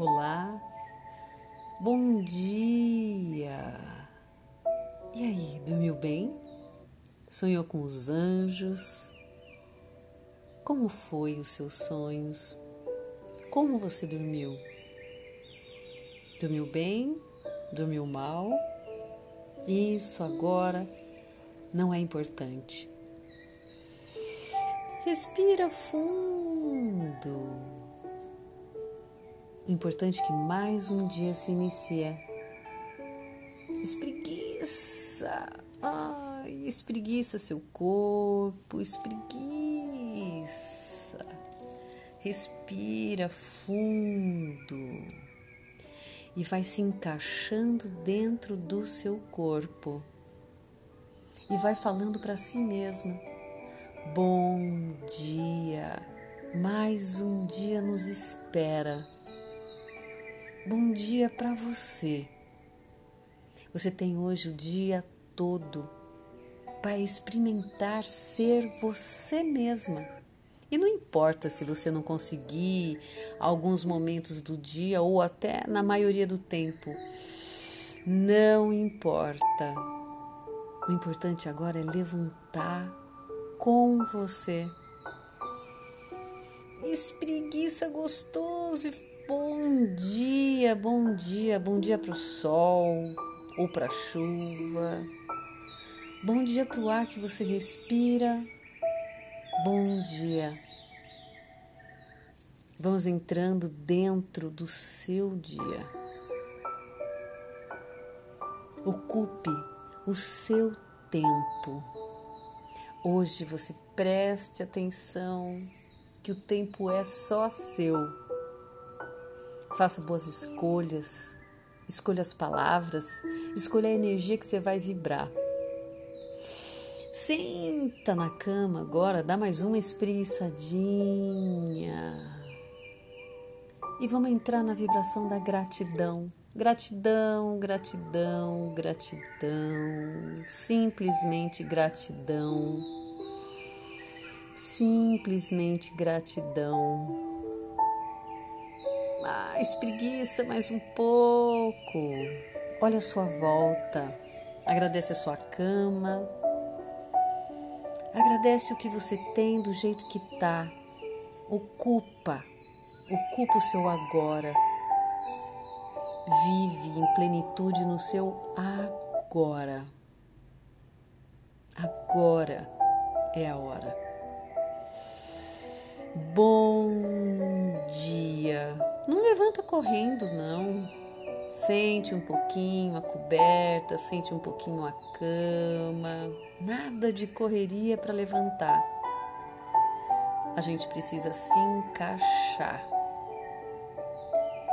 Olá, bom dia. E aí, dormiu bem? Sonhou com os anjos? Como foi os seus sonhos? Como você dormiu? Dormiu bem? Dormiu mal? Isso agora não é importante. Respira fundo. Importante que mais um dia se inicie. Espreguiça. Ai, espreguiça seu corpo, espreguiça. Respira fundo e vai se encaixando dentro do seu corpo e vai falando para si mesma: Bom dia, mais um dia nos espera. Bom dia para você. Você tem hoje o dia todo para experimentar ser você mesma. E não importa se você não conseguir alguns momentos do dia ou até na maioria do tempo. Não importa. O importante agora é levantar com você. Espreguiça gostoso e bom dia, bom dia, bom dia para o sol ou para a chuva. Bom dia para o ar que você respira Bom dia. Vamos entrando dentro do seu dia. Ocupe o seu tempo. Hoje você preste atenção que o tempo é só seu. Faça boas escolhas, escolha as palavras, escolha a energia que você vai vibrar. Senta na cama agora, dá mais uma espreguiçadinha. E vamos entrar na vibração da gratidão. Gratidão, gratidão, gratidão. Simplesmente gratidão. Simplesmente gratidão. Ah, espreguiça mais um pouco. Olha a sua volta. Agradece a sua cama Agradece o que você tem do jeito que tá. Ocupa, ocupa o seu agora. Vive em plenitude no seu agora. Agora é a hora. Bom correndo, não. Sente um pouquinho a coberta, sente um pouquinho a cama, nada de correria para levantar. A gente precisa se encaixar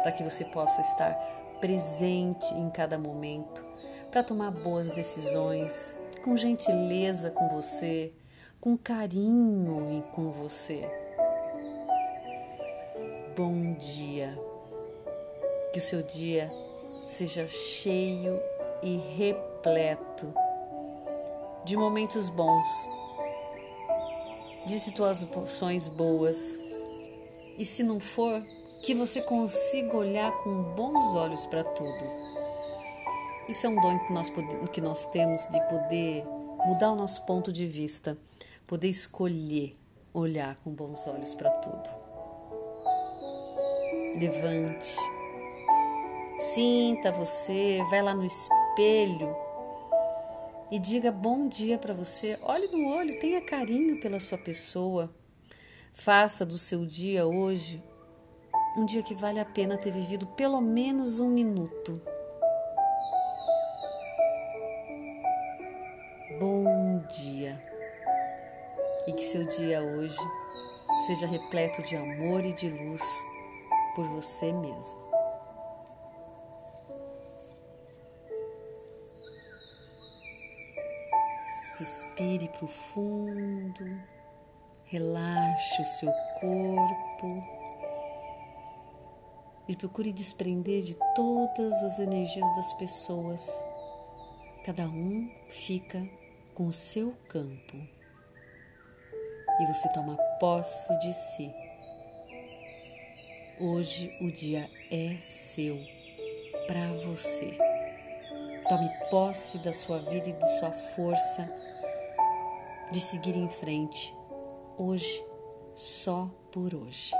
para que você possa estar presente em cada momento, para tomar boas decisões, com gentileza com você, com carinho com você. Bom dia. Que o seu dia seja cheio e repleto de momentos bons, de situações boas. E se não for, que você consiga olhar com bons olhos para tudo. Isso é um dom que nós, que nós temos de poder mudar o nosso ponto de vista, poder escolher olhar com bons olhos para tudo. Levante Sinta você, vai lá no espelho e diga bom dia para você. Olhe no olho, tenha carinho pela sua pessoa. Faça do seu dia hoje um dia que vale a pena ter vivido pelo menos um minuto. Bom dia. E que seu dia hoje seja repleto de amor e de luz por você mesmo. Respire profundo, relaxe o seu corpo e procure desprender de todas as energias das pessoas. Cada um fica com o seu campo e você toma posse de si. Hoje o dia é seu, para você. Tome posse da sua vida e de sua força de seguir em frente, hoje, só por hoje.